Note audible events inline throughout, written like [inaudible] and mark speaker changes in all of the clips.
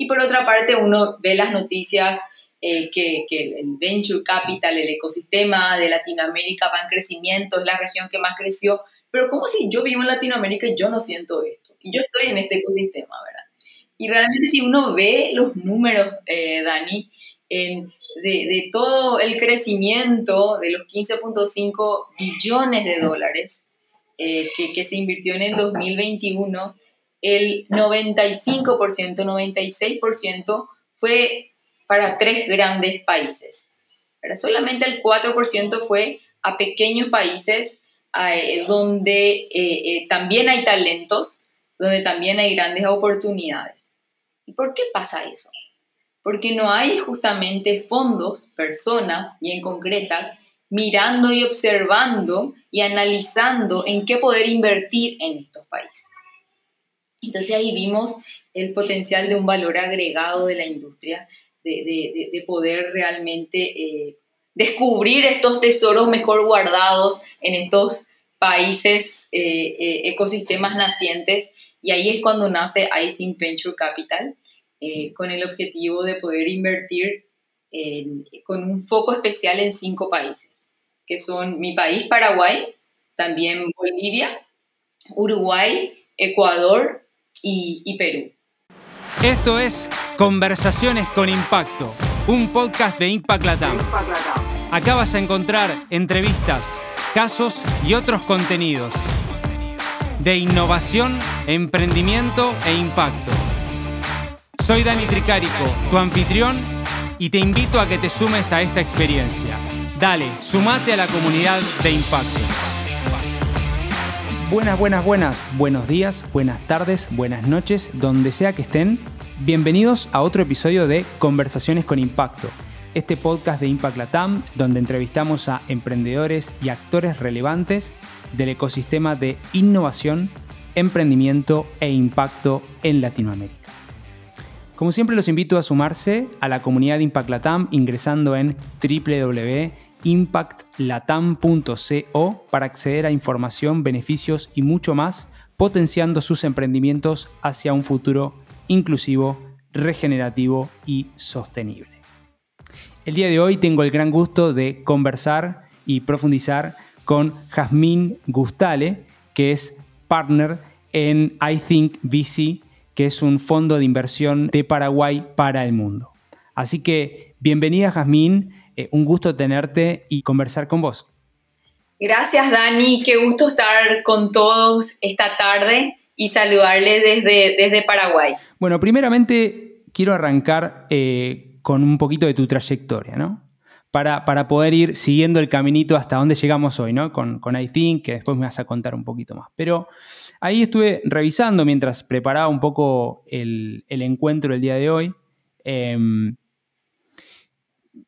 Speaker 1: Y por otra parte, uno ve las noticias eh, que, que, el venture capital, el ecosistema de Latinoamérica va en crecimiento, es la región que más creció, pero como si yo vivo en Latinoamérica y yo no siento esto, y yo estoy en este ecosistema, ¿verdad? Y realmente si uno ve los números, eh, Dani, en, de, de, todo el crecimiento de los 15.5 billones de dólares eh, que, que, se invirtió en el 2021, el 95%, 96% fue para tres grandes países. Pero solamente el 4% fue a pequeños países eh, donde eh, eh, también hay talentos, donde también hay grandes oportunidades. ¿Y por qué pasa eso? Porque no hay justamente fondos, personas bien concretas, mirando y observando y analizando en qué poder invertir en estos países. Entonces ahí vimos el potencial de un valor agregado de la industria, de, poder realmente descubrir estos tesoros mejor guardados en estos países, eh, eh, ecosistemas nacientes, y ahí es cuando nace I Think Venture Capital, eh, con el objetivo de poder invertir con un foco especial en cinco países, que son mi país, Paraguay, también Bolivia, Uruguay, Ecuador y, Perú.
Speaker 2: Esto es Conversaciones con Impacto, un podcast de Impact Latam. Acá vas a encontrar entrevistas, casos y otros contenidos de innovación, emprendimiento e impacto. Soy Dani Tricarico, tu anfitrión, y te invito a que te sumes a esta experiencia. Dale, sumate a la comunidad de impacto. Buenas, buenas, buenas. Buenos días, buenas tardes, buenas noches, donde sea que estén. Bienvenidos a otro episodio de Conversaciones con Impacto este podcast de Impact Latam, donde entrevistamos a emprendedores y actores relevantes del ecosistema de innovación, emprendimiento e impacto en Latinoamérica. Como siempre los invito a sumarse a la comunidad de Impact Latam ingresando en www.impactlatam.co para acceder a información, beneficios y mucho más, potenciando sus emprendimientos hacia un futuro inclusivo, regenerativo y sostenible. El día de hoy tengo el gran gusto de conversar y profundizar con Jazmín Gustale, que es partner en I Think VC, que es un fondo de inversión de Paraguay para el mundo. Así que bienvenida Jazmín, eh, un gusto tenerte y conversar con vos.
Speaker 1: Gracias Dani, qué gusto estar con todos esta tarde y saludarles desde, desde Paraguay.
Speaker 2: Bueno, primeramente quiero arrancar eh, con un poquito de tu trayectoria, ¿no? Para, para, poder ir siguiendo el caminito hasta donde llegamos hoy, ¿no? Con, con I Think, que después me vas a contar un poquito más. Pero ahí estuve revisando mientras preparaba un poco el, el encuentro del día de hoy. Em,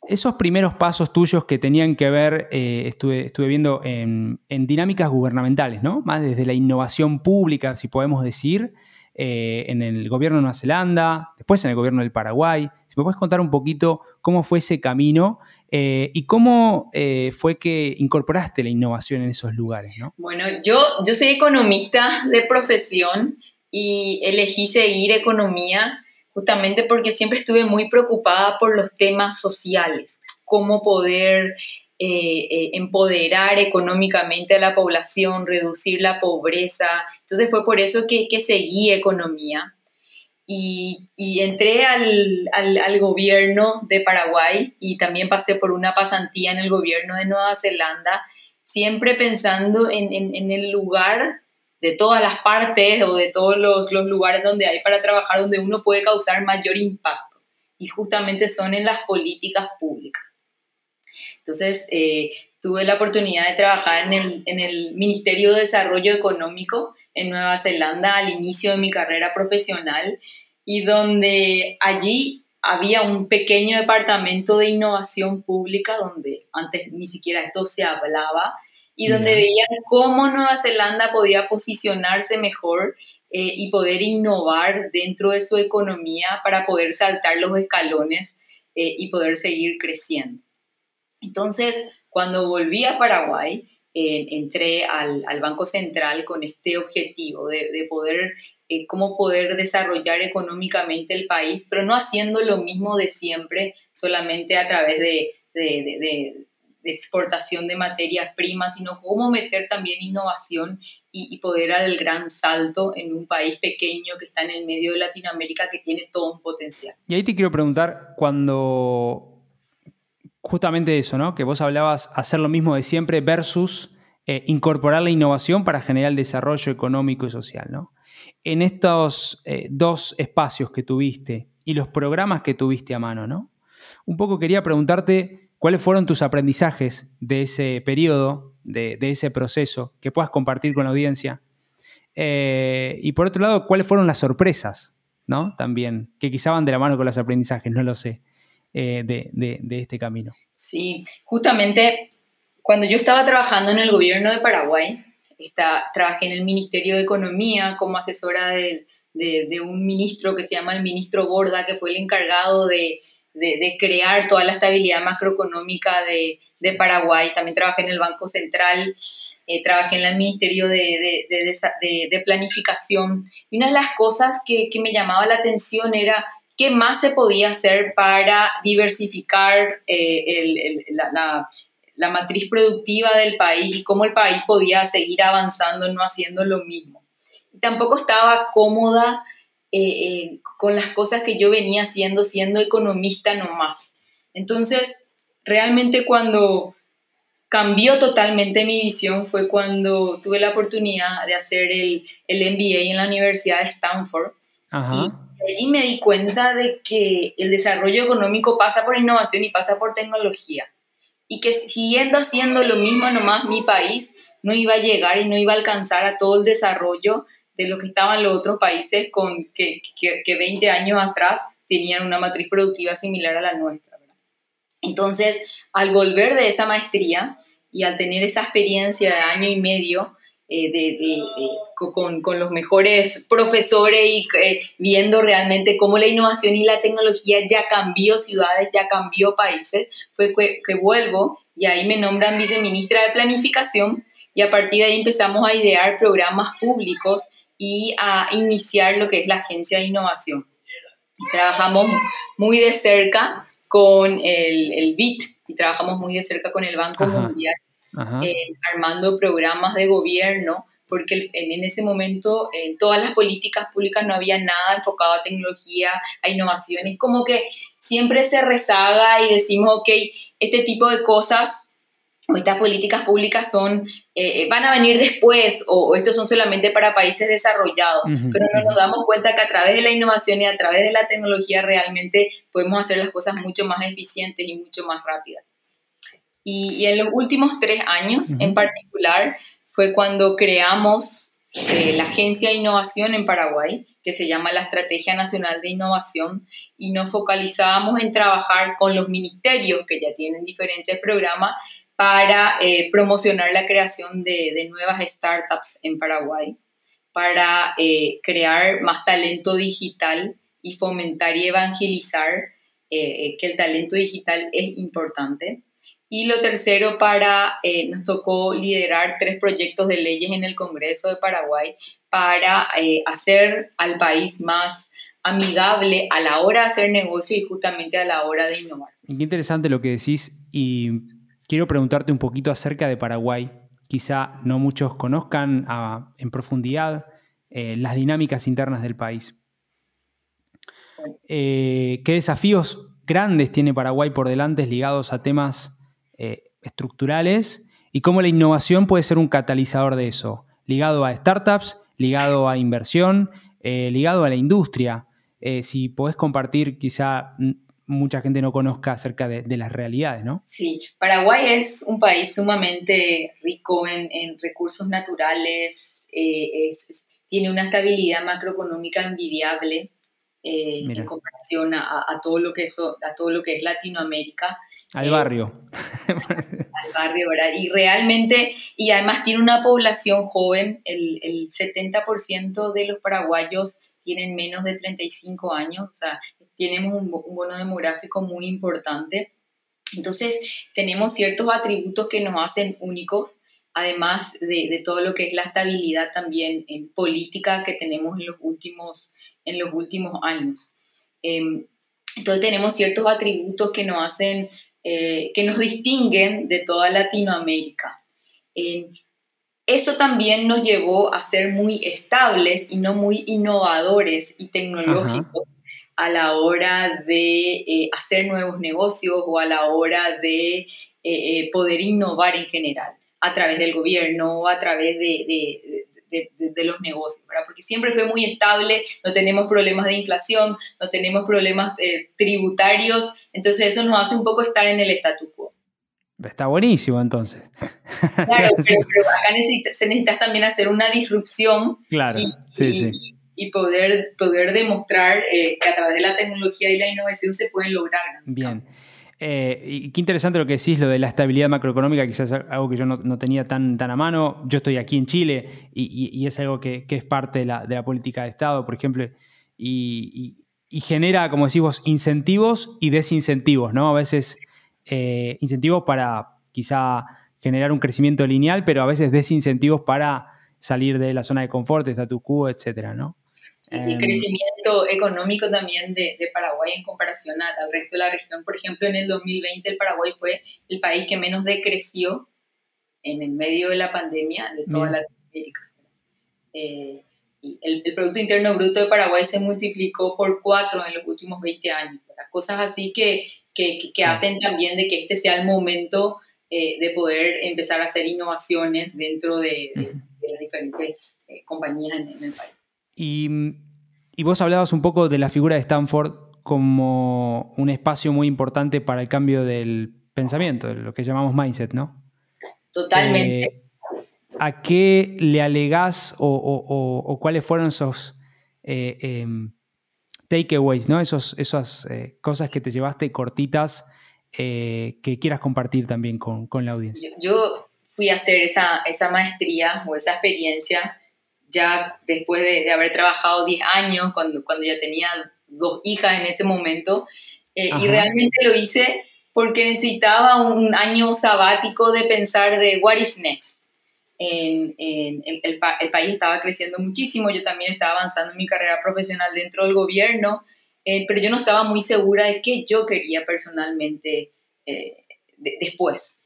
Speaker 2: esos primeros pasos tuyos que tenían que ver, eh, estuve, estuve, viendo en, en, dinámicas gubernamentales, ¿no? Más desde la innovación pública, si podemos decir, eh, en el gobierno de Nueva Zelanda, después en el gobierno del Paraguay. Si me puedes contar un poquito cómo fue ese camino eh, y cómo fue que incorporaste la innovación en esos lugares, ¿no?
Speaker 1: Bueno, yo, yo soy economista de profesión y elegí seguir economía justamente porque siempre estuve muy preocupada por los temas sociales, cómo poder eh, eh, empoderar económicamente a la población, reducir la pobreza. Entonces fue por eso que, seguí economía. Y, entré al, gobierno de Paraguay y también pasé por una pasantía en el gobierno de Nueva Zelanda, siempre pensando en, en, en el lugar de todas las partes o de todos los, lugares donde hay para trabajar, donde uno puede causar mayor impacto. Y justamente son en las políticas públicas. Entonces, eh, tuve la oportunidad de trabajar en el, Ministerio de Desarrollo Económico en Nueva Zelanda al inicio de mi carrera profesional y donde allí había un pequeño departamento de innovación pública donde antes ni siquiera esto se hablaba y donde veían cómo Nueva Zelanda podía posicionarse mejor eh, y poder innovar dentro de su economía para poder saltar los escalones eh, y poder seguir creciendo. Entonces, cuando volví a Paraguay, entré al, Banco Central con este objetivo de, poder, eh, cómo poder desarrollar económicamente el país, pero no haciendo lo mismo de siempre, solamente a través de, de exportación de materias primas, sino cómo meter también innovación y, poder dar el gran salto en un país pequeño que está en el medio de Latinoamérica que tiene todo un potencial.
Speaker 2: Y ahí te quiero preguntar, cuando justamente eso, ¿no? Que vos hablabas hacer lo mismo de siempre versus eh, incorporar la innovación para generar el desarrollo económico y social, ¿no? En estos eh, dos espacios que tuviste y los programas que tuviste a mano, ¿no? Un poco quería preguntarte cuáles fueron tus aprendizajes de ese periodo, de, ese proceso, que puedas compartir con la audiencia. Eh, y por otro lado, cuáles fueron las sorpresas, ¿no? También, que quizá van de la mano con los aprendizajes, no lo sé. Eh, de, este camino.
Speaker 1: Sí, justamente cuando yo estaba trabajando en el gobierno de Paraguay, está, trabajé en el Ministerio de Economía como asesora de, un ministro que se llama el ministro Gorda, que fue el encargado de, crear toda la estabilidad macroeconómica de, Paraguay. También trabajé en el Banco Central, eh, trabajé en el Ministerio de, Planificación. Y una de las cosas que, que me llamaba la atención era ¿Qué más se podía hacer para diversificar eh, la, matriz productiva del país y cómo el país podía seguir avanzando, no haciendo lo mismo? Y tampoco estaba cómoda eh, eh, con las cosas que yo venía haciendo, siendo economista nomás. Entonces, realmente cuando cambió totalmente mi visión fue cuando tuve la oportunidad de hacer el, el MBA en la Universidad de Stanford. Ajá allí me di cuenta de que el desarrollo económico pasa por innovación y pasa por tecnología. Y que siguiendo haciendo lo mismo nomás mi país no iba a llegar y no iba a alcanzar a todo el desarrollo de lo que estaban los otros países con que, que, 20 años atrás tenían una matriz productiva similar a la nuestra. Entonces, al volver de esa maestría y al tener esa experiencia de año y medio, eh, de, con, con, los mejores profesores y eh, viendo realmente cómo la innovación y la tecnología ya cambió ciudades, ya cambió países, fue que, vuelvo y ahí me nombran viceministra de Planificación y a partir de ahí empezamos a idear programas públicos y a iniciar lo que es la Agencia de Innovación. Trabajamos muy de cerca con el, el BIT y trabajamos muy de cerca con el Banco Mundial eh, armando programas de gobierno, porque en, ese momento en todas las políticas públicas no había nada enfocado a tecnología, a innovación. Es como que siempre se rezaga y decimos, ok, este tipo de cosas o estas políticas públicas son, eh, van a venir después o, estos son solamente para países desarrollados, pero no nos damos cuenta que a través de la innovación y a través de la tecnología realmente podemos hacer las cosas mucho más eficientes y mucho más rápidas. Y, en los últimos tres años en particular fue cuando creamos eh, la Agencia de Innovación en Paraguay, que se llama la Estrategia Nacional de Innovación, y nos focalizábamos en trabajar con los ministerios que ya tienen diferentes programas para eh, promocionar la creación de, nuevas startups en Paraguay, para eh, crear más talento digital y fomentar y evangelizar que el talento digital es importante y lo tercero, para, eh, nos tocó liderar tres proyectos de leyes en el Congreso de Paraguay para eh, hacer al país más amigable a la hora de hacer negocio y justamente a la hora de innovar.
Speaker 2: Qué interesante lo que decís y quiero preguntarte un poquito acerca de Paraguay. Quizá no muchos conozcan en profundidad eh, las dinámicas internas del país. ¿Qué desafíos grandes tiene Paraguay por delante ligados a temas eh, estructurales y cómo la innovación puede ser un catalizador de eso, ligado a startups, ligado a inversión, eh, ligado a la industria. Eh, si podés compartir, quizá mucha gente no conozca acerca de, las realidades, ¿no?
Speaker 1: Sí, Paraguay es un país sumamente rico en, recursos naturales, tiene una estabilidad macroeconómica envidiable. en comparación a, todo lo que a todo lo que es Latinoamérica.
Speaker 2: Al barrio.
Speaker 1: al barrio, ¿verdad? Y realmente, y además tiene una población joven, el, el 70% de los paraguayos tienen menos de 35 años, o sea, tenemos un, un bono demográfico muy importante. Entonces, tenemos ciertos atributos que nos hacen únicos además de, todo lo que es la estabilidad también en política que tenemos en los últimos, en los últimos años. Em, entonces tenemos ciertos atributos que nos hacen, eh, que nos distinguen de toda Latinoamérica. eso también nos llevó a ser muy estables y no muy innovadores y tecnológicos a la hora de eh, hacer nuevos negocios o a la hora de eh, poder innovar en general a través del gobierno o a través de, de, los negocios, ¿verdad? Porque siempre fue muy estable, no tenemos problemas de inflación, no tenemos problemas eh, tributarios, entonces eso nos hace un poco estar en el statu quo.
Speaker 2: Está buenísimo entonces.
Speaker 1: Claro, [laughs] pero, acá se necesita también hacer una disrupción
Speaker 2: claro,
Speaker 1: y,
Speaker 2: sí, sí.
Speaker 1: Y, poder, poder demostrar eh, que a través de la tecnología y la innovación se pueden lograr.
Speaker 2: Bien. Eh, y qué interesante lo que decís, lo de la estabilidad macroeconómica, quizás algo que yo no, tenía tan, tan a mano. Yo estoy aquí en Chile y, es algo que, es parte de la, política de Estado, por ejemplo, y, genera, como decís vos, incentivos y desincentivos, ¿no? A veces eh, incentivos para quizá generar un crecimiento lineal, pero a veces desincentivos para salir de la zona de confort, de status quo, etcétera, ¿no?
Speaker 1: El em, crecimiento económico también de, Paraguay en comparación al, resto de la región. Por ejemplo, en el 2020 el Paraguay fue el país que menos decreció en el medio de la pandemia de toda Latinoamérica. Eh, y el, Producto Interno Bruto de Paraguay se multiplicó por cuatro en los últimos 20 años. Cosas así que, que, que, hacen también de que este sea el momento eh, de poder empezar a hacer innovaciones dentro de, las diferentes eh, compañías en el país.
Speaker 2: Y, vos hablabas un poco de la figura de Stanford como un espacio muy importante para el cambio del pensamiento, lo que llamamos mindset, ¿no?
Speaker 1: Totalmente.
Speaker 2: Eh, ¿A qué le alegás o, cuáles fueron esos eh, em, takeaways, ¿no? Esos, esas eh, cosas que te llevaste cortitas que quieras compartir también con, la audiencia?
Speaker 1: Yo, fui a hacer esa, esa maestría o esa experiencia ya después de, haber trabajado 10 años, cuando, cuando ya tenía dos hijas en ese momento, eh, y realmente lo hice porque necesitaba un año sabático de pensar de what is next. En, el, el, país estaba creciendo muchísimo, yo también estaba avanzando en mi carrera profesional dentro del gobierno, eh, pero yo no estaba muy segura de qué yo quería personalmente eh, después.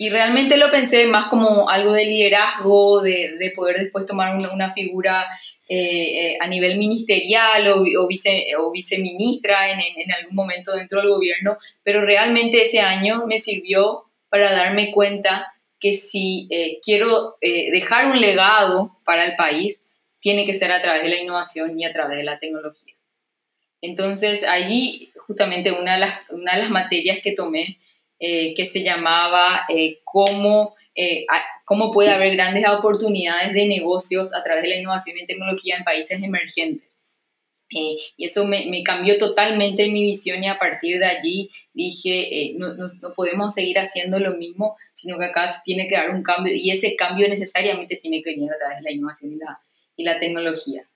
Speaker 1: Y realmente lo pensé más como algo de liderazgo, de, de poder después tomar una, una figura eh, eh, a nivel ministerial o, o, vice, o viceministra en, en, algún momento dentro del gobierno, pero realmente ese año me sirvió para darme cuenta que si eh, quiero dejar un legado para el país, tiene que ser a través de la innovación y a través de la tecnología. Entonces, allí justamente una de las, una de las materias que tomé eh, que se llamaba eh, cómo, eh, cómo puede haber grandes oportunidades de negocios a través de la innovación y tecnología en países emergentes. y eso me, me, cambió totalmente mi visión y a partir de allí dije, no, no, no, podemos seguir haciendo lo mismo, sino que acá se tiene que dar un cambio y ese cambio necesariamente tiene que venir a través de la innovación y la, y la tecnología.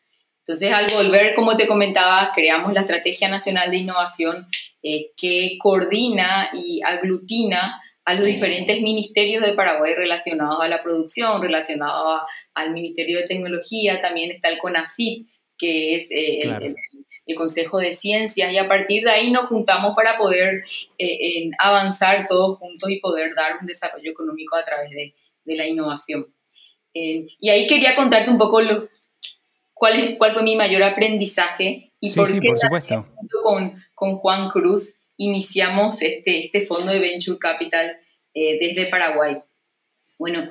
Speaker 1: Entonces, al volver, como te comentaba, creamos la Estrategia Nacional de Innovación eh, que coordina y aglutina a los diferentes ministerios de Paraguay relacionados a la producción, relacionados al Ministerio de Tecnología, también está el CONACYT, que es eh, el, Consejo de Ciencias, y a partir de ahí nos juntamos para poder eh, avanzar todos juntos y poder dar un desarrollo económico a través de, de la innovación. y ahí quería contarte un poco lo, cuál, es, cuál fue mi mayor aprendizaje y por qué
Speaker 2: por supuesto.
Speaker 1: Con, con Juan Cruz iniciamos este, este fondo de Venture Capital eh, desde Paraguay. Bueno,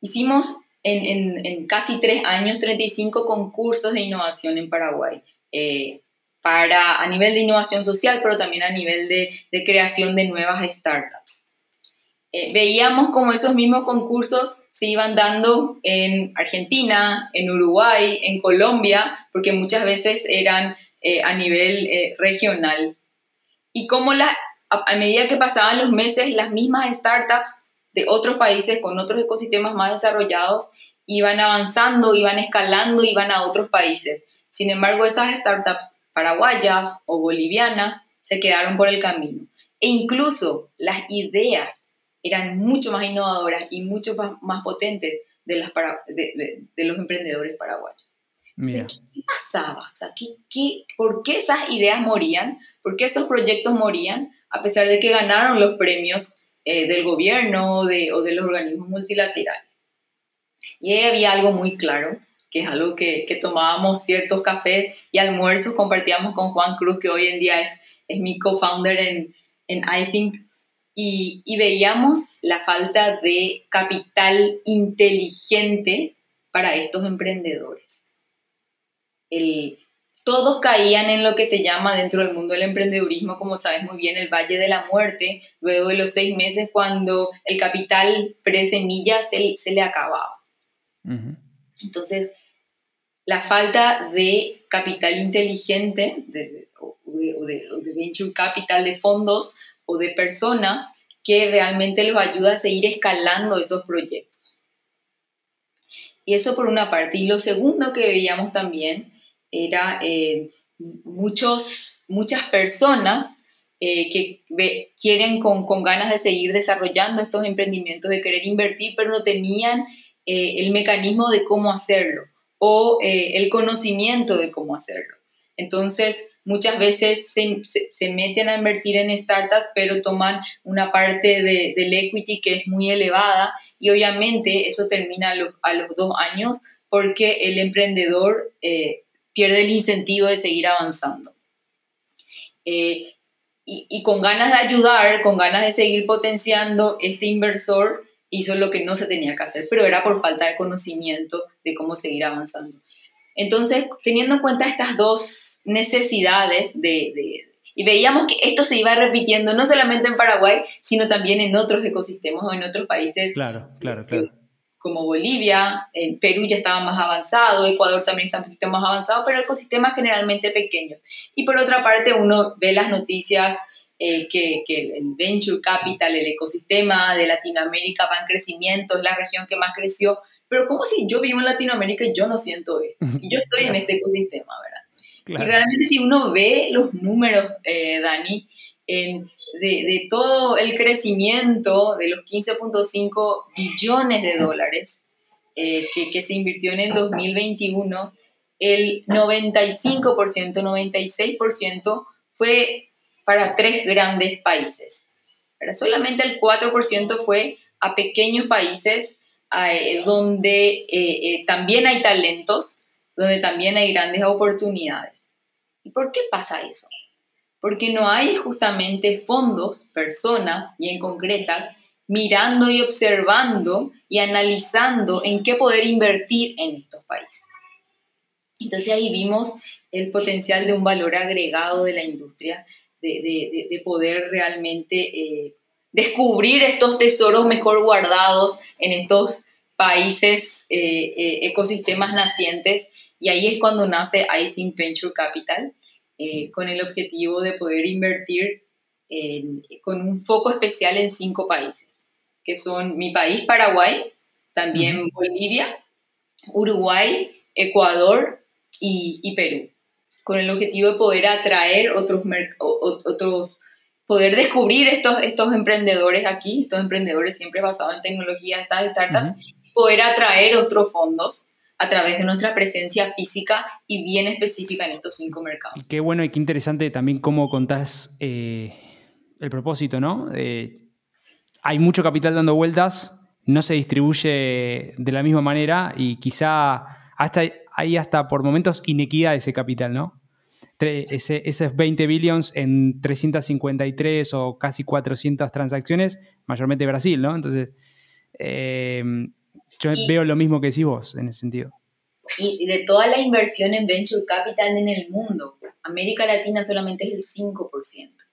Speaker 1: hicimos en, en, en, casi tres años 35 concursos de innovación en Paraguay. Eh, para, a nivel de innovación social, pero también a nivel de, de creación de nuevas startups. Eh, veíamos como esos mismos concursos se iban dando en Argentina, en Uruguay, en Colombia, porque muchas veces eran eh, a nivel eh, regional. Y como la, a, medida que pasaban los meses, las mismas startups de otros países con otros ecosistemas más desarrollados iban avanzando, iban escalando, iban a otros países. Sin embargo, esas startups paraguayas o bolivianas se quedaron por el camino. E incluso las ideas eran mucho más innovadoras y mucho más, potentes de, las de, los emprendedores paraguayos. ¿qué pasaba? por qué esas ideas morían? ¿Por qué esos proyectos morían? A pesar de que ganaron los premios eh, del gobierno o de, o de los organismos multilaterales. Y ahí había algo muy claro, que es algo que, que, tomábamos ciertos cafés y almuerzos, compartíamos con Juan Cruz, que hoy en día es, es mi co-founder en, en iThink, y, y, veíamos la falta de capital inteligente para estos emprendedores. El, todos caían en lo que se llama dentro del mundo del emprendedurismo, como sabes muy bien, el Valle de la Muerte, luego de los seis meses cuando el capital pre-semilla se, se le acababa. Entonces, la falta de capital inteligente de, o, de, venture capital, de fondos o de personas que realmente los ayuda a seguir escalando esos proyectos. Y eso por una parte. Y lo segundo que veíamos también era eh, muchos, muchas personas eh, que quieren con, con, ganas de seguir desarrollando estos emprendimientos, de querer invertir, pero no tenían eh, el mecanismo de cómo hacerlo o eh, el conocimiento de cómo hacerlo. Entonces, muchas veces se, se, meten a invertir en startups, pero toman una parte de, del equity que es muy elevada y obviamente eso termina a, los dos años porque el emprendedor eh, pierde el incentivo de seguir avanzando. y, y, con ganas de ayudar, con ganas de seguir potenciando, este inversor hizo lo que no se tenía que hacer, pero era por falta de conocimiento de cómo seguir avanzando. Entonces, teniendo en cuenta estas dos necesidades de, y veíamos que esto se iba repitiendo no solamente en Paraguay, sino también en otros ecosistemas o en otros países.
Speaker 2: Claro, claro, claro.
Speaker 1: Como Bolivia, en Perú ya estaba más avanzado, Ecuador también está un poquito más avanzado, pero ecosistemas generalmente pequeños. Y por otra parte, uno ve las noticias eh, que, que, el venture capital, el ecosistema de Latinoamérica va en crecimiento, es la región que más creció, pero como si yo vivo en Latinoamérica y yo no siento esto, y yo estoy en este ecosistema, ¿verdad? Y realmente si uno ve los números, eh, Dani, en, de, de, todo el crecimiento de los 15.5 billones de dólares eh, que, que se invirtió en el 2021, el 95%, 96% fue para tres grandes países. Pero solamente el 4% fue a pequeños países eh, donde eh, eh, también hay talentos, donde también hay grandes oportunidades. ¿Y por qué pasa eso? Porque no hay justamente fondos, personas bien concretas, mirando y observando y analizando en qué poder invertir en estos países. Entonces ahí vimos el potencial de un valor agregado de la industria de, poder realmente descubrir estos tesoros mejor guardados en estos países, eh, eh, ecosistemas nacientes. Y ahí es cuando nace I Think Venture Capital, con el objetivo de poder invertir con un foco especial en cinco países, que son mi país, Paraguay, también Bolivia, Uruguay, Ecuador y Perú con el objetivo de poder atraer otros, otros poder descubrir estos, estos emprendedores aquí, estos emprendedores siempre basados en tecnología, estas startups, poder atraer otros fondos a través de nuestra presencia física y bien específica en estos cinco mercados.
Speaker 2: Qué bueno y qué interesante también cómo contás eh, el propósito, ¿no? hay mucho capital dando vueltas, no se distribuye de la misma manera y quizá hasta hay hasta por momentos inequidad ese capital, ¿no? Ese, esos 20 billions en 353 o casi 400 transacciones, mayormente Brasil, ¿no? Entonces, em, yo veo lo mismo que decís vos en ese sentido.
Speaker 1: Y de toda la inversión en venture capital en el mundo, América Latina solamente es el 5%.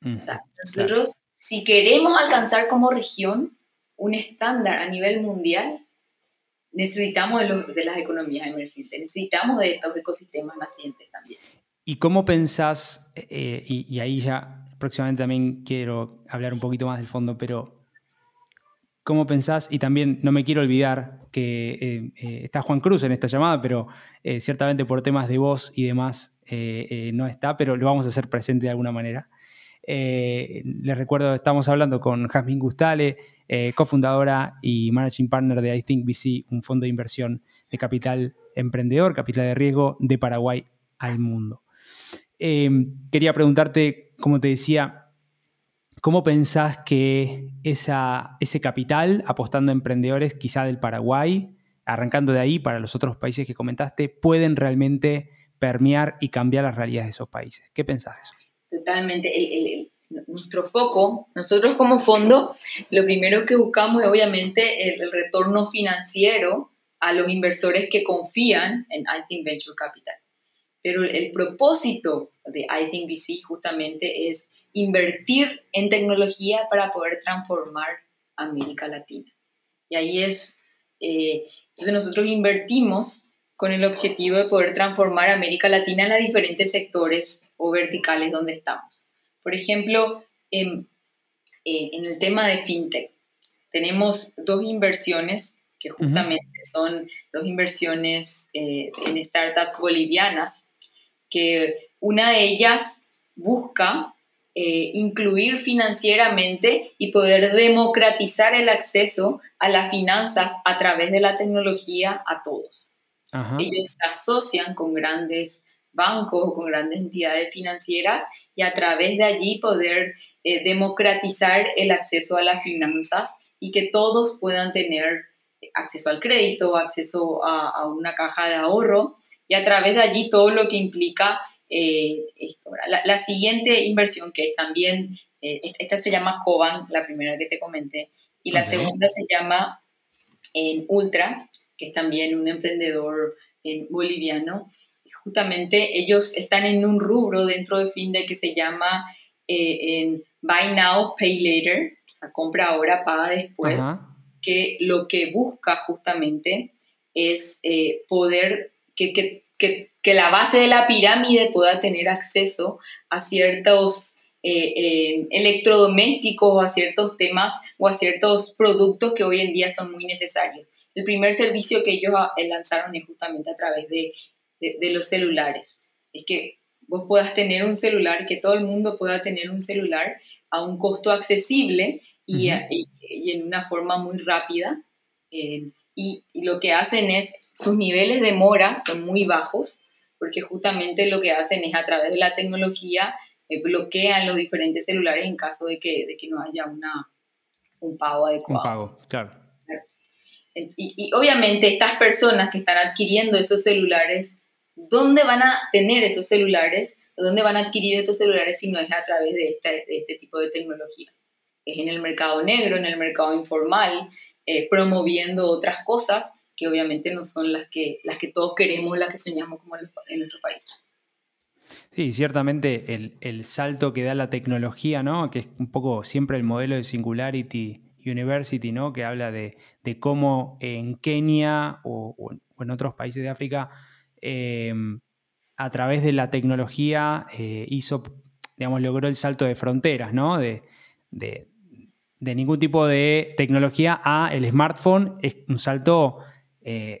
Speaker 1: Mm, o sea, nosotros, si queremos alcanzar como región un estándar a nivel mundial, necesitamos de, de las economías emergentes, necesitamos de estos ecosistemas nacientes también.
Speaker 2: ¿Y cómo pensás, eh, y, ahí ya próximamente también quiero hablar un poquito más del fondo, pero ¿cómo pensás? Y también no me quiero olvidar que eh, eh, está Juan Cruz en esta llamada, pero ciertamente por temas de voz y demás no está, pero lo vamos a hacer presente de alguna manera. les recuerdo, estamos hablando con Jasmine Gustale, cofundadora y managing partner de I Think VC, un fondo de inversión de capital emprendedor, capital de riesgo de Paraguay al mundo. Quería preguntarte, como te decía, ¿Cómo pensás que ese capital, apostando a emprendedores quizá del Paraguay, arrancando de ahí para los otros países que comentaste, pueden realmente permear y cambiar las realidades de esos países? ¿Qué pensás de eso?
Speaker 1: Totalmente. nuestro foco, nosotros como fondo, lo primero que buscamos es obviamente el, retorno financiero a los inversores que confían en I Venture Capital. Pero el propósito de I Think VC justamente es invertir en tecnología para poder transformar América Latina. Y ahí es, eh, entonces nosotros invertimos con el objetivo de poder transformar América Latina en los diferentes sectores o verticales donde estamos. Por ejemplo, en, eh, en el tema de fintech, tenemos dos inversiones que justamente son dos inversiones eh, en startups bolivianas, que una de ellas busca eh, incluir financieramente y poder democratizar el acceso a las finanzas a través de la tecnología a todos. Ellos se asocian con grandes bancos o con grandes entidades financieras y a través de allí poder eh, democratizar el acceso a las finanzas y que todos puedan tener acceso al crédito, acceso a, a una caja de ahorro y a través de allí todo lo que implica eh, la, siguiente inversión que también, eh, esta se llama Coban, la primera que te comenté, y la segunda se llama en Ultra, que es también un emprendedor eh, boliviano. Justamente ellos están en un rubro dentro de FinDe que se llama en Buy Now, Pay Later, o sea, compra ahora, paga después, que lo que busca justamente es poder que, que que, la base de la pirámide pueda tener acceso a ciertos eh, eh, electrodomésticos o a ciertos temas o a ciertos productos que hoy en día son muy necesarios. El primer servicio que ellos ah, lanzaron es justamente a través de, los celulares. Es que vos puedas tener un celular, que todo el mundo pueda tener un celular a un costo accesible y, en una forma muy rápida. Eh, y, lo que hacen es, sus niveles de mora son muy bajos, porque justamente lo que hacen es a través de la tecnología eh, bloquean los diferentes celulares en caso de que, de que no haya una, un pago adecuado.
Speaker 2: Un pago, claro.
Speaker 1: Y, y, obviamente estas personas que están adquiriendo esos celulares, ¿dónde van a tener esos celulares? ¿Dónde van a adquirir estos celulares si no es a través de este, de este tipo de tecnología? Es en el mercado negro, en el mercado informal, eh, promoviendo otras cosas que obviamente no son las que, las que todos queremos, las que soñamos como en, nuestro país.
Speaker 2: Sí, ciertamente el, el, salto que da la tecnología, ¿no? que es un poco siempre el modelo de Singularity University, ¿no? que habla de, de cómo en Kenia o, en otros países de África, eh, a través de la tecnología eh, hizo, digamos, logró el salto de fronteras, ¿no? de, de, de ningún tipo de tecnología a el smartphone es un salto eh,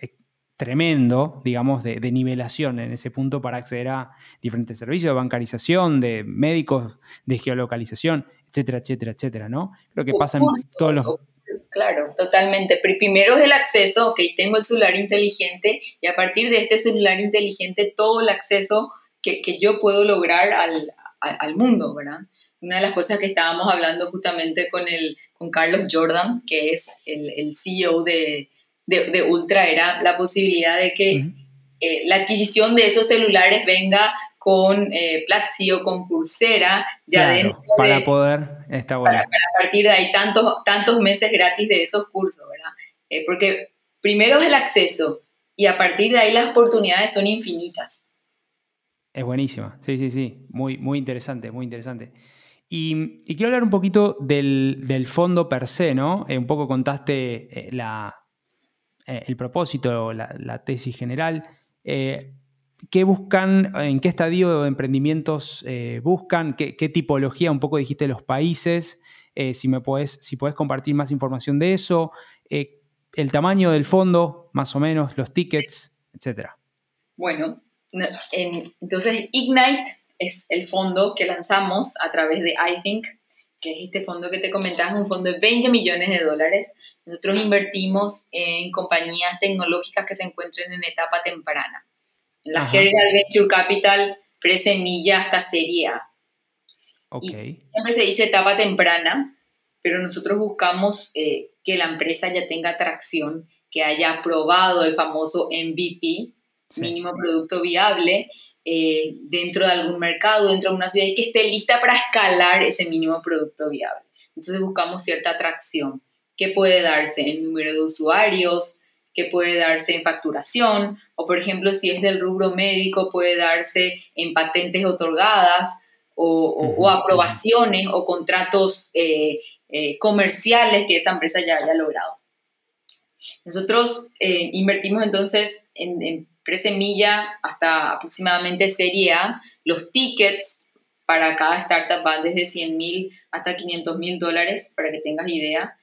Speaker 2: eh, tremendo, digamos, de, nivelación en ese punto para acceder a diferentes servicios de bancarización, de médicos, de geolocalización, etcétera, etcétera, etcétera, ¿no? Creo que pasa en todos los...
Speaker 1: Claro, totalmente. Primero es el acceso, ok, tengo el celular inteligente y a partir de este celular inteligente todo el acceso que, que yo puedo lograr al, al, mundo, ¿verdad? Una de las cosas que estábamos hablando justamente con, el, con Carlos Jordan, que es el, el CEO de, de, Ultra, era la posibilidad de que eh, la adquisición de esos celulares venga con eh, Platzi o con Coursera, ya dentro
Speaker 2: para poder, está bueno.
Speaker 1: Para, partir de ahí tantos, tantos meses gratis de esos cursos, ¿verdad? Eh, porque primero es el acceso y a partir de ahí las oportunidades son infinitas.
Speaker 2: Es buenísima, sí, sí, sí, muy, muy interesante, muy interesante. Y, quiero hablar un poquito del, fondo per se, ¿no? Eh, un poco contaste eh, eh, el propósito, la, tesis general. ¿Qué buscan, en qué estadio de emprendimientos buscan? ¿Qué, tipología, un poco dijiste, los países? si me puedes si podés compartir más información de eso. el tamaño del fondo, más o menos, los tickets, etcétera.
Speaker 1: Bueno, entonces, Ignite es el fondo que lanzamos a través de iThink, que es este fondo que te comentaba, es un fondo de 20 millones de dólares. Nosotros invertimos en compañías tecnológicas que se encuentren en etapa temprana. La General Venture Capital pre-semilla hasta serie A. siempre se dice etapa temprana, pero nosotros buscamos eh, que la empresa ya tenga tracción, que haya aprobado el famoso MVP, mínimo producto viable, eh, dentro de algún mercado, dentro de una ciudad y que esté lista para escalar ese mínimo producto viable. Entonces buscamos cierta atracción que puede darse en número de usuarios, que puede darse en facturación, o por ejemplo, si es del rubro médico, puede darse en patentes otorgadas o, aprobaciones o contratos eh, eh, comerciales que esa empresa ya haya logrado. Nosotros invertimos entonces en, en pre-semilla hasta aproximadamente serie A. Los tickets para cada startup van desde 100 mil hasta 500 mil dólares, para que tengas idea.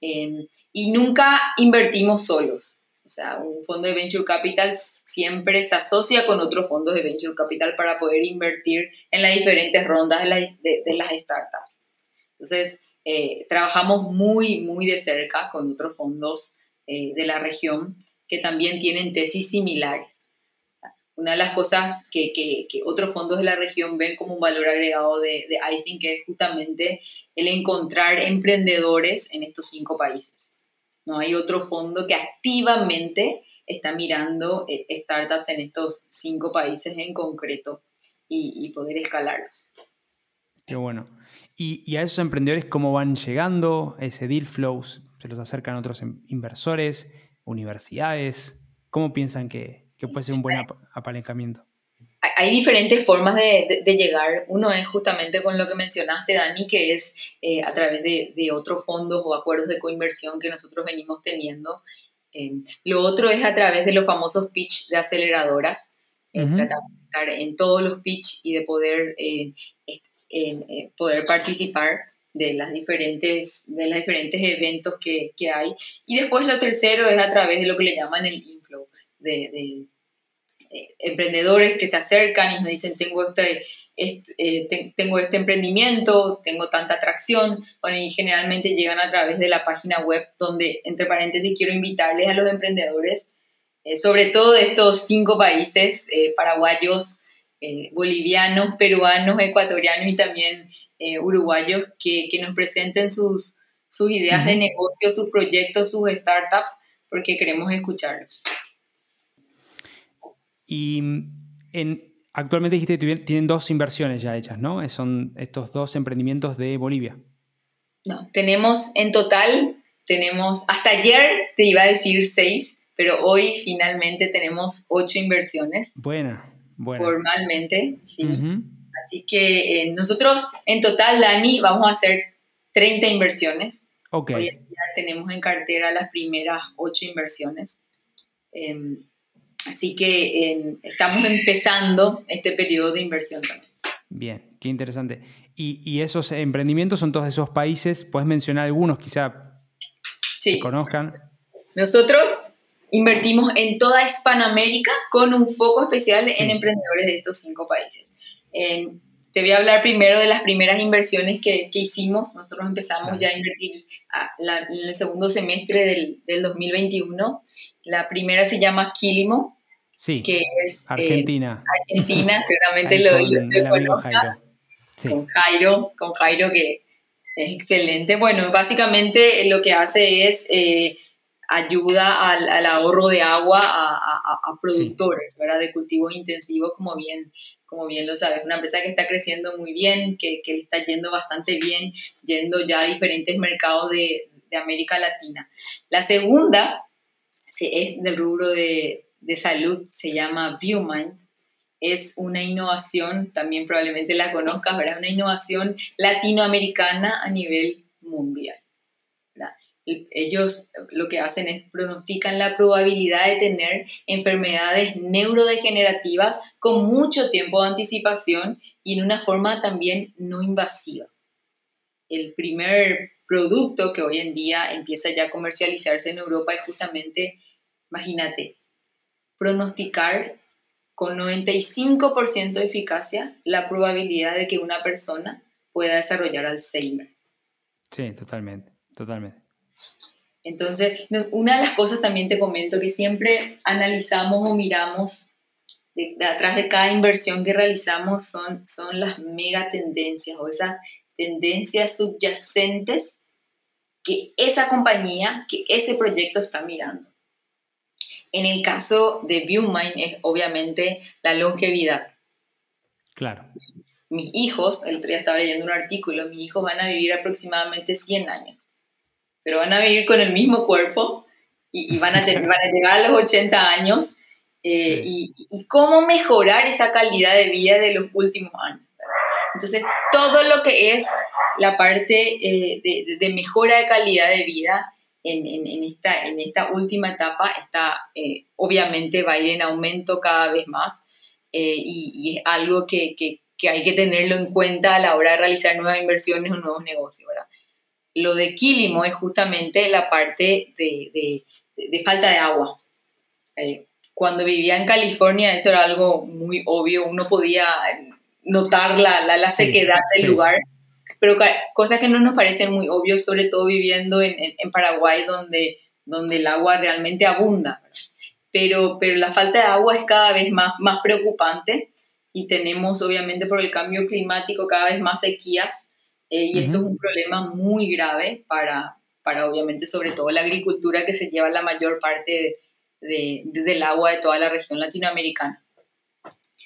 Speaker 1: Em, y nunca invertimos solos. O sea, un fondo de venture capital siempre se asocia con otros fondos de venture capital para poder invertir en las diferentes rondas de, las startups. Entonces, eh, trabajamos muy, muy de cerca con otros fondos eh, de la región que también tienen tesis similares. Una de las cosas que, que, otros fondos de la región ven como un valor agregado de, de iThink es justamente el encontrar emprendedores en estos cinco países. No hay otro fondo que activamente está mirando eh, startups en estos cinco países en concreto y, poder escalarlos.
Speaker 2: Qué bueno. ¿Y, ¿Y, a esos emprendedores cómo van llegando? ¿Ese deal flows? ¿Se los acercan otros inversores? Universidades? ¿Cómo piensan que, puede ser un buen apalancamiento?
Speaker 1: Hay diferentes formas de, llegar. Uno es justamente con lo que mencionaste, Dani, que es eh, a través de, otros fondos o acuerdos de coinversión que nosotros venimos teniendo. Eh, lo otro es a través de los famosos pitch de aceleradoras. Eh, tratar de estar en todos los pitch y de poder, poder participar de las diferentes, de los diferentes eventos que, que, hay. Y después lo tercero es a través de lo que le llaman el inflow, de, de, emprendedores que se acercan y nos dicen, tengo este, este eh, tengo este emprendimiento, tengo tanta atracción, bueno, y generalmente llegan a través de la página web donde, entre paréntesis, quiero invitarles a los emprendedores, eh, sobre todo de estos cinco países, eh, paraguayos, bolivianos, peruanos, ecuatorianos y también eh, uruguayos que, que, nos presenten sus, sus ideas de negocio, sus proyectos, sus startups, porque queremos escucharlos.
Speaker 2: Y en, actualmente dijiste que tienen dos inversiones ya hechas, ¿no? Son estos dos emprendimientos de Bolivia.
Speaker 1: No, tenemos en total, tenemos, hasta ayer te iba a decir seis, pero hoy finalmente tenemos ocho inversiones.
Speaker 2: Buena, buena.
Speaker 1: Formalmente, sí. Así que eh, nosotros en total, Dani, vamos a hacer 30 inversiones.
Speaker 2: Okay.
Speaker 1: Hoy en día tenemos en cartera las primeras 8 inversiones. Em, así que em, estamos empezando este periodo de inversión también.
Speaker 2: Bien, qué interesante. ¿Y, esos emprendimientos son todos esos países? ¿Puedes mencionar algunos quizá
Speaker 1: sí.
Speaker 2: que conozcan?
Speaker 1: Nosotros invertimos en toda Hispanoamérica con un foco especial en emprendedores de estos cinco países te voy a hablar primero de las primeras inversiones que, que hicimos. Nosotros empezamos ya a invertir en el segundo semestre del, del, 2021. La primera se llama Kilimo,
Speaker 2: sí,
Speaker 1: que es
Speaker 2: eh, Argentina.
Speaker 1: Argentina, [laughs] seguramente lo, lo, Con Jairo, con Jairo que es excelente. Bueno, básicamente lo que hace es eh, ayuda al, al, ahorro de agua a, a, productores, ¿verdad? De cultivos intensivos, como bien como bien lo sabes, una empresa que está creciendo muy bien, que, que está yendo bastante bien, yendo ya a diferentes mercados de, de América Latina. La segunda es del rubro de, de salud, se llama ViewMind. Es una innovación, también probablemente la conozcas, ¿verdad? Una innovación latinoamericana a nivel mundial. Ellos lo que hacen es pronostican la probabilidad de tener enfermedades neurodegenerativas con mucho tiempo de anticipación y en una forma también no invasiva. El primer producto que hoy en día empieza ya a comercializarse en Europa es justamente, imagínate, pronosticar con 95% de eficacia la probabilidad de que una persona pueda desarrollar Alzheimer.
Speaker 2: Sí, totalmente, totalmente.
Speaker 1: Entonces, una de las cosas también te comento que siempre analizamos o miramos de, atrás de cada inversión que realizamos son, son las mega tendencias o esas tendencias subyacentes que esa compañía, que ese proyecto está mirando. En el caso de ViewMind es obviamente la longevidad.
Speaker 2: Claro.
Speaker 1: Mis hijos, el otro día estaba leyendo un artículo, mis hijos van a vivir aproximadamente 100 años, pero van a vivir con el mismo cuerpo y, van, a [laughs] van a llegar a los 80 años eh, y, cómo mejorar esa calidad de vida de los últimos años. Entonces, todo lo que es la parte eh, de, mejora de calidad de vida en, en, esta, en esta última etapa está, eh, obviamente va a ir en aumento cada vez más y, es algo que, que, que, hay que tenerlo en cuenta a la hora de realizar nuevas inversiones o nuevos negocios. ¿verdad? Lo de Quilimo es justamente la parte de, de falta de agua cuando vivía en California eso era algo muy obvio, uno podía notar la, la, sequedad del lugar, pero cosas que no nos parecen muy obvios, sobre todo viviendo en, en, Paraguay donde, donde el agua realmente abunda. Pero, pero la falta de agua es cada vez más, más preocupante y tenemos obviamente por el cambio climático cada vez más sequías eh, y esto es un problema muy grave para, para obviamente sobre todo la agricultura que se lleva la mayor parte de de, del agua de toda la región latinoamericana.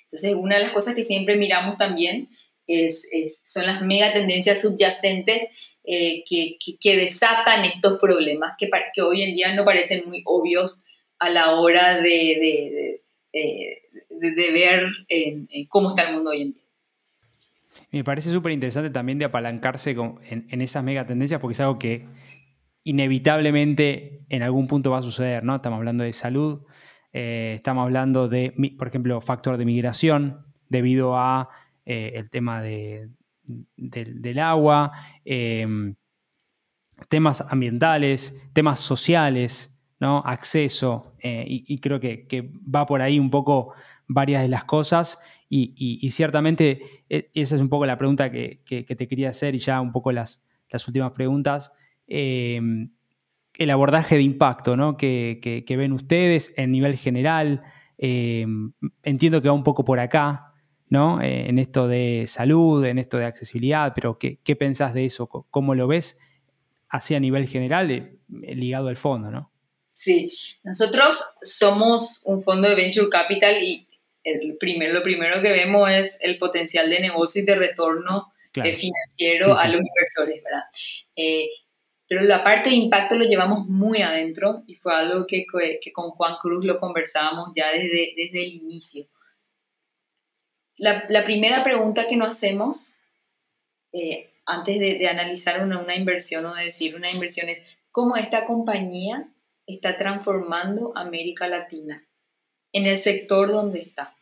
Speaker 1: Entonces, una de las cosas que siempre miramos también es, son las mega tendencias subyacentes eh, que, que, desatan estos problemas que, que hoy en día no parecen muy obvios a la hora de, de, de ver cómo está el mundo hoy en día.
Speaker 2: Me parece súper interesante también de apalancarse en, en, esas mega tendencias porque es algo que inevitablemente en algún punto va a suceder, ¿no? Estamos hablando de salud, eh, estamos hablando de, por ejemplo, factor de migración debido a eh, el tema de, del agua, em, temas ambientales, temas sociales, ¿no? acceso, eh, y, creo que, va por ahí un poco varias de las cosas. Y, ciertamente esa es un poco la pregunta que, te quería hacer y ya un poco las, las últimas preguntas. Em, el abordaje de impacto ¿no? que, ven ustedes en nivel general. Em, entiendo que va un poco por acá, ¿no? Eh, en esto de salud, en esto de accesibilidad, pero ¿qué, qué pensás de eso? ¿Cómo lo ves así a nivel general eh, ligado al fondo? ¿no?
Speaker 1: Sí, nosotros somos un fondo de Venture Capital y el primero, lo primero que vemos es el potencial de negocio y de retorno eh, financiero a los inversores, ¿verdad? pero la parte de impacto lo llevamos muy adentro y fue algo que, que con Juan Cruz lo conversábamos ya desde, desde el inicio. La, la primera pregunta que nos hacemos eh, antes de, de analizar una, una, inversión o de decir una inversión es cómo esta compañía está transformando América Latina en el sector donde está.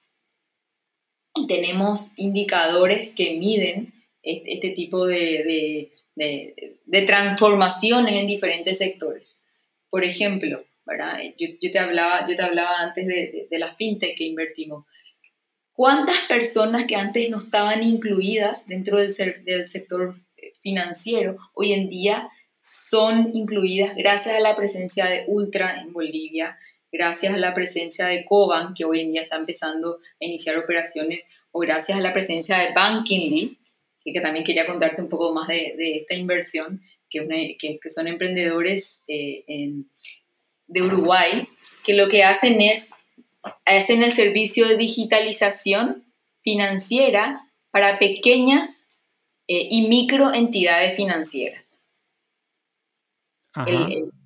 Speaker 1: Y tenemos indicadores que miden este, este tipo de, de, de, transformaciones en diferentes sectores. Por ejemplo, ¿verdad? Yo, yo, te, hablaba, yo te hablaba antes de, de, la fintech que invertimos. ¿Cuántas personas que antes no estaban incluidas dentro del, del sector financiero hoy en día son incluidas gracias a la presencia de Ultra en Bolivia, gracias a la presencia de Coban, que hoy en día está empezando a iniciar operaciones, o gracias a la presencia de Bankingly, y que también quería contarte un poco más de, de esta inversión, que, que, que son emprendedores eh, de Uruguay, que lo que hacen es, hacen el servicio de digitalización financiera para pequeñas eh, y micro entidades financieras.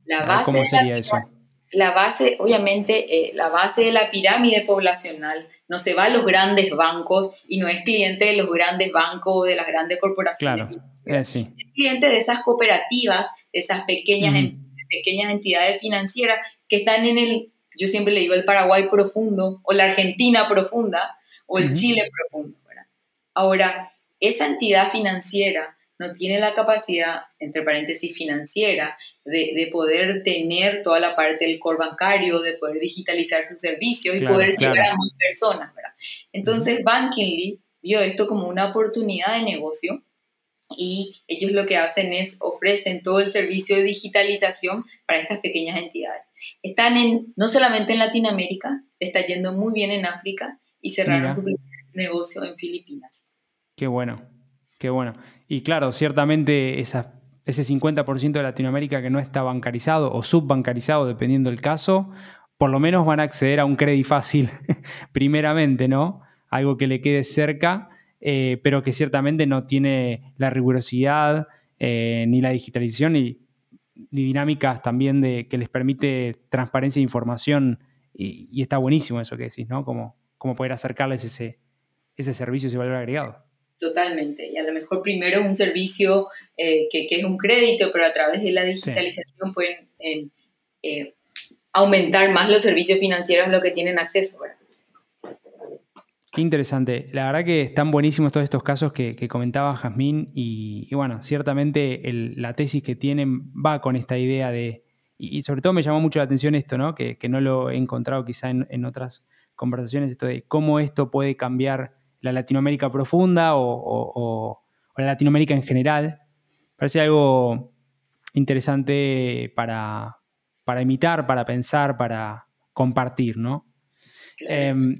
Speaker 2: la base ¿Cómo sería eso?
Speaker 1: La base, obviamente, eh, la base de la pirámide poblacional no se va a los grandes bancos y no es cliente de los grandes bancos o de las grandes corporaciones.
Speaker 2: Claro, eh, Es
Speaker 1: cliente de esas cooperativas, de esas pequeñas, pequeñas entidades financieras que están en el, yo siempre le digo, el Paraguay profundo o la Argentina profunda o el Chile profundo. Ahora, esa entidad financiera no tiene la capacidad, entre paréntesis, financiera, de, poder tener toda la parte del core bancario, de poder digitalizar sus servicios y poder llegar a más personas, ¿verdad? Entonces, Bankingly vio esto como una oportunidad de negocio y ellos lo que hacen es ofrecen todo el servicio de digitalización para estas pequeñas entidades. Están en, no solamente en Latinoamérica, está yendo muy bien en África y cerraron su primer negocio en Filipinas.
Speaker 2: Qué bueno, qué bueno. Y claro, ciertamente ese 50% de Latinoamérica que no está bancarizado o subbancarizado, dependiendo del caso, por lo menos van a acceder a un crédito fácil, [laughs] primeramente, ¿no? Algo que le quede cerca eh, pero que ciertamente no tiene la rigurosidad eh, ni la digitalización ni, dinámicas también de, que les permite transparencia de información y, está buenísimo eso que decís, ¿no? Como, como poder acercarles ese, ese servicio, ese valor agregado.
Speaker 1: Totalmente. Y a lo mejor primero un servicio eh, que, que, es un crédito, pero a través de la digitalización pueden aumentar más los servicios financieros a los que tienen acceso. ¿verdad?
Speaker 2: Qué interesante. La verdad que están buenísimos todos estos casos que, comentaba Jazmín y, bueno, ciertamente la tesis que tienen va con esta idea de, y, sobre todo me llamó mucho la atención esto, ¿no? Que, no lo he encontrado quizá en, otras conversaciones, esto de cómo esto puede cambiar la Latinoamérica profunda o, la Latinoamérica en general. Parece algo interesante para, para imitar, para pensar, para compartir, ¿no? Em,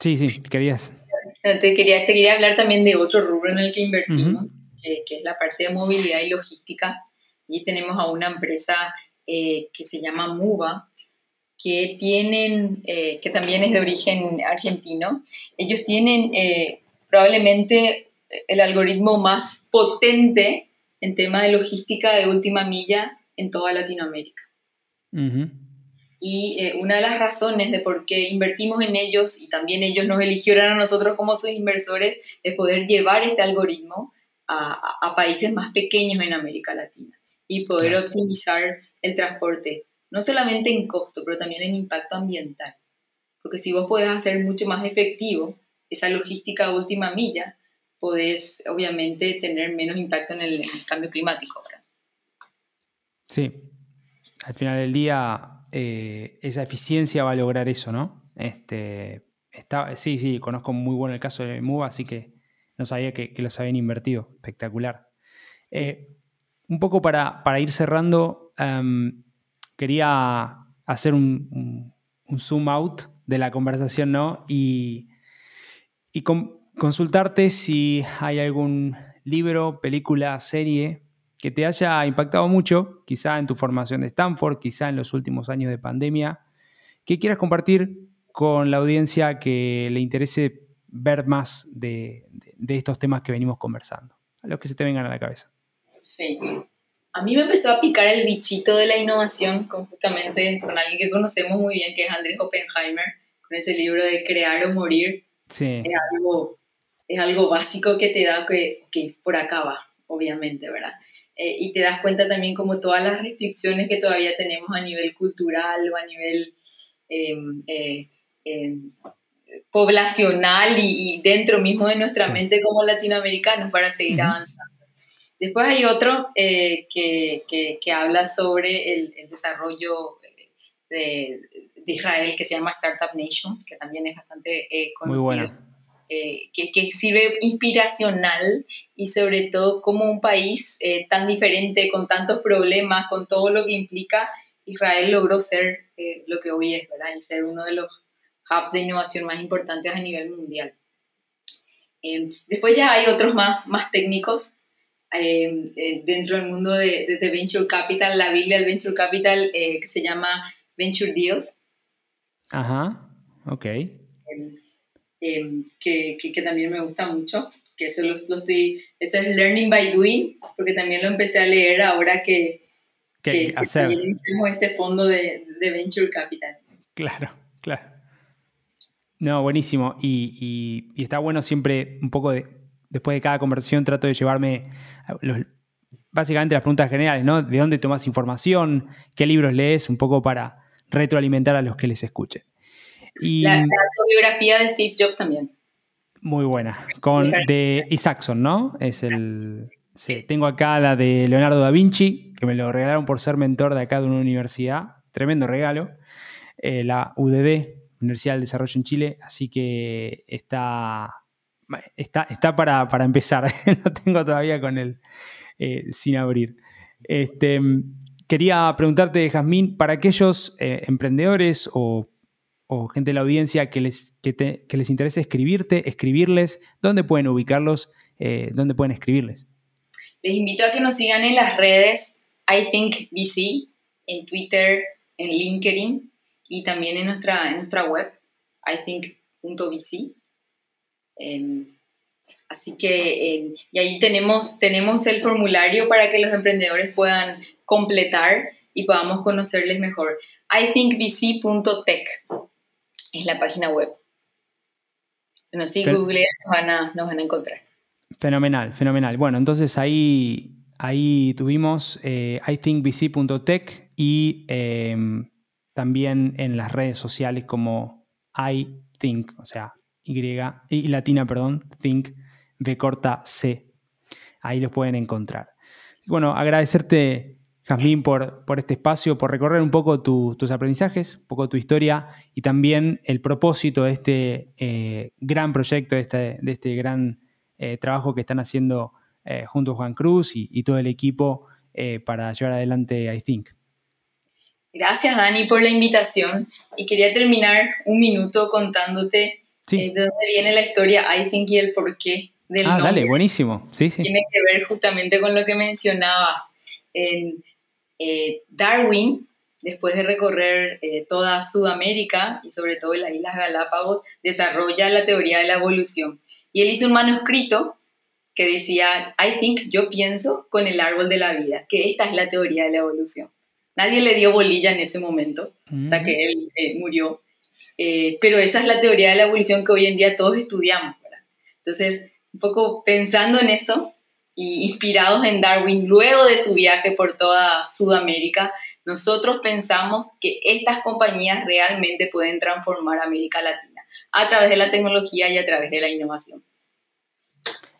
Speaker 2: Sí, sí, querías.
Speaker 1: Te quería, te quería hablar también de otro rubro en el que invertimos, que, es la parte de movilidad y logística. Allí tenemos a una empresa eh, que se llama MUVA, que tienen, eh, que también es de origen argentino. Ellos tienen eh, probablemente el algoritmo más potente en tema de logística de última milla en toda Latinoamérica. Y eh, una de las razones de por qué invertimos en ellos y también ellos nos eligieron a nosotros como sus inversores es poder llevar este algoritmo a, a, países más pequeños en América Latina y poder optimizar el transporte, no solamente en costo, pero también en impacto ambiental. Porque si vos podés hacer mucho más efectivo esa logística última milla, podés obviamente tener menos impacto en el, cambio climático.
Speaker 2: Sí, al final del día eh, esa eficiencia va a lograr eso, ¿no? Este, está, sí, sí, conozco muy bueno el caso de MUVA, así que no sabía que, los habían invertido. Espectacular. Eh, un poco para, ir cerrando, quería hacer un, zoom out de la conversación, ¿no? Y, consultarte si hay algún libro, película, serie que te haya impactado mucho, quizá en tu formación de Stanford, quizá en los últimos años de pandemia, que quieras compartir con la audiencia que le interese ver más de, estos temas que venimos conversando, a los que se te vengan a la cabeza.
Speaker 1: Sí. A mí me empezó a picar el bichito de la innovación con justamente con alguien que conocemos muy bien, que es Andrés Oppenheimer, con ese libro de Crear o Morir. Sí. Es algo, es algo básico que te da que, que por acá va, obviamente, ¿verdad? Eh, y te das cuenta también como todas las restricciones que todavía tenemos a nivel cultural o a nivel em, eh, em, poblacional y, dentro mismo de nuestra mente como latinoamericanos para seguir avanzando. Después hay otro eh, que, que, habla sobre el, el desarrollo de, de, Israel que se llama Startup Nation, que también es bastante conocido. Muy bueno eh, que, que, sirve inspiracional y sobre todo como un país eh, tan diferente, con tantos problemas, con todo lo que implica, Israel logró ser eh, lo que hoy es, ¿verdad? Y ser uno de los hubs de innovación más importantes a nivel mundial. después ya hay otros más, más técnicos. Dentro del mundo de, de, Venture Capital, la Biblia del Venture Capital que se llama Venture Deals.
Speaker 2: Ajá, ok.
Speaker 1: Em, que, que, también me gusta mucho, que eso, lo, estoy, eso es Learning by Doing, porque también lo empecé a leer ahora que, que, este fondo de, de, Venture Capital.
Speaker 2: Claro, claro. No, buenísimo. Y, y, está bueno siempre un poco de, después de cada conversación trato de llevarme los, básicamente las preguntas generales, ¿no? ¿De dónde tomas información? ¿Qué libros lees? Un poco para retroalimentar a los que les escuchen
Speaker 1: la, autobiografía de Steve Jobs también.
Speaker 2: Muy buena. Con de Isaacson, ¿no? Es el. Sí, tengo acá la de Leonardo da Vinci, que me lo regalaron por ser mentor de acá de una universidad. Tremendo regalo. Eh, la UDD, Universidad del Desarrollo en Chile. Así que está. Está, está para, empezar. [laughs] lo tengo todavía con él eh, sin abrir. Este, quería preguntarte, Jazmín, para aquellos eh, emprendedores o, gente de la audiencia que les, que, les interese escribirte, escribirles, ¿dónde pueden ubicarlos? Eh, ¿Dónde pueden escribirles?
Speaker 1: Les invito a que nos sigan en las redes iThinkVC, en Twitter, en LinkedIn y también en nuestra, en nuestra web, ithink.vc. Así que, eh, y ahí tenemos, tenemos el formulario para que los emprendedores puedan completar y podamos conocerles mejor. ithinkvc.tech es la página web. Bueno, sí, Google nos van, a, nos van a encontrar.
Speaker 2: Fenomenal, fenomenal. Bueno, entonces ahí, ahí tuvimos eh, ithinkvc.tech y em, también en las redes sociales como iThink, o sea, Y, y latina, perdón, think B corta C. Ahí los pueden encontrar. Bueno, agradecerte, Jazmín, por, por este espacio, por recorrer un poco tus aprendizajes, un poco tu historia y también el propósito de este eh, gran proyecto, de este, de este gran eh, trabajo que están haciendo eh, junto a Juan Cruz y, todo el equipo para llevar adelante I Think.
Speaker 1: Gracias, Dani, por la invitación. Y quería terminar un minuto contándote de dónde viene la historia I Think y el por qué
Speaker 2: ah, dale, buenísimo. Sí, sí.
Speaker 1: Tiene que ver justamente con lo que mencionabas. En, eh, Darwin, después de recorrer eh, toda Sudamérica y sobre todo en las Islas Galápagos, desarrolla la teoría de la evolución. Y él hizo un manuscrito que decía, I think, yo pienso con el árbol de la vida, que esta es la teoría de la evolución. Nadie le dio bolilla en ese momento, hasta mm. que él eh, murió. Pero esa es la teoría de la evolución que hoy en día todos estudiamos. Entonces, un poco pensando en eso y inspirados en Darwin, luego de su viaje por toda Sudamérica, nosotros pensamos que estas compañías realmente pueden transformar América Latina a través de la tecnología y a través de la innovación.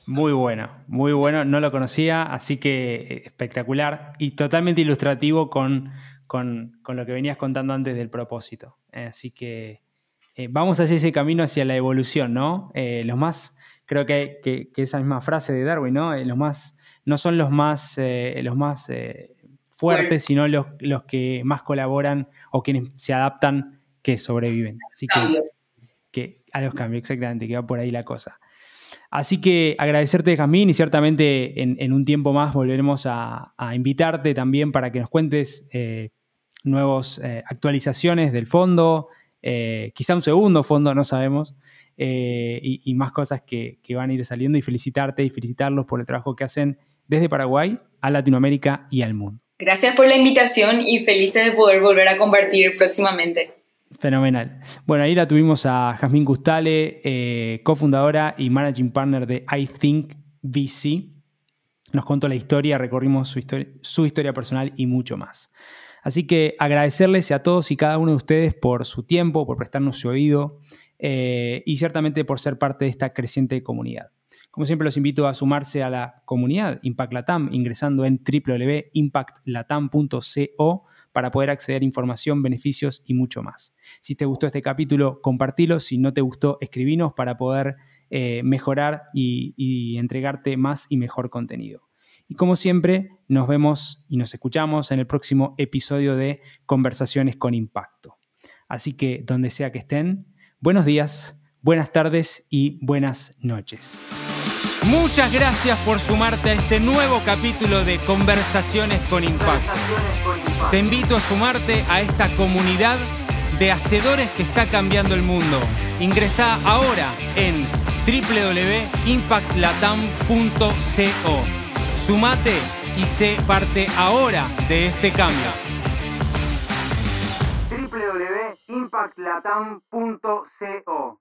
Speaker 2: Muy bueno, muy bueno, no lo conocía, así que eh, espectacular y totalmente ilustrativo con, con, lo que venías contando antes del propósito. Eh, así que eh, vamos hacia ese camino hacia la evolución, ¿no? los más creo que, esa misma frase de Darwin, ¿no? Eh, los más, no son los más, eh, los más eh, fuertes, sino los, los, que más colaboran o quienes se adaptan que sobreviven. Así que, a los cambios, exactamente, que va por ahí la cosa. Así que agradecerte, Jamín, y ciertamente en, un tiempo más volveremos a, invitarte también para que nos cuentes nuevas actualizaciones del fondo, quizá un segundo fondo, no sabemos, eh, y, más cosas que, van a ir saliendo y felicitarte y felicitarlos por el trabajo que hacen desde Paraguay a Latinoamérica y al mundo.
Speaker 1: Gracias por la invitación y felices de poder volver a compartir próximamente.
Speaker 2: Fenomenal. Bueno, ahí la tuvimos a Jazmín Gustale, eh, cofundadora y managing partner de I Think VC. Nos contó la historia, recorrimos su historia, su historia personal y mucho más. Así que agradecerles a todos y cada uno de ustedes por su tiempo, por prestarnos su oído eh, y ciertamente por ser parte de esta creciente comunidad. Como siempre, los invito a sumarse a la comunidad Impact Latam ingresando en www.impactlatam.co para poder acceder a información, beneficios y mucho más. Si te gustó este capítulo, compartilo. Si no te gustó, escribinos para poder eh, mejorar y, y entregarte más y mejor contenido. Y como siempre, nos vemos y nos escuchamos en el próximo episodio de Conversaciones con Impacto. Así que donde sea que estén, buenos días, buenas tardes y buenas noches. Muchas gracias por sumarte a este nuevo capítulo de Conversaciones con Impacto. Te invito a sumarte a esta comunidad de hacedores que está cambiando el mundo. Ingresa ahora en www.impactlatam.co. Sumate y sé parte ahora de este cambio. www.impactlatam.co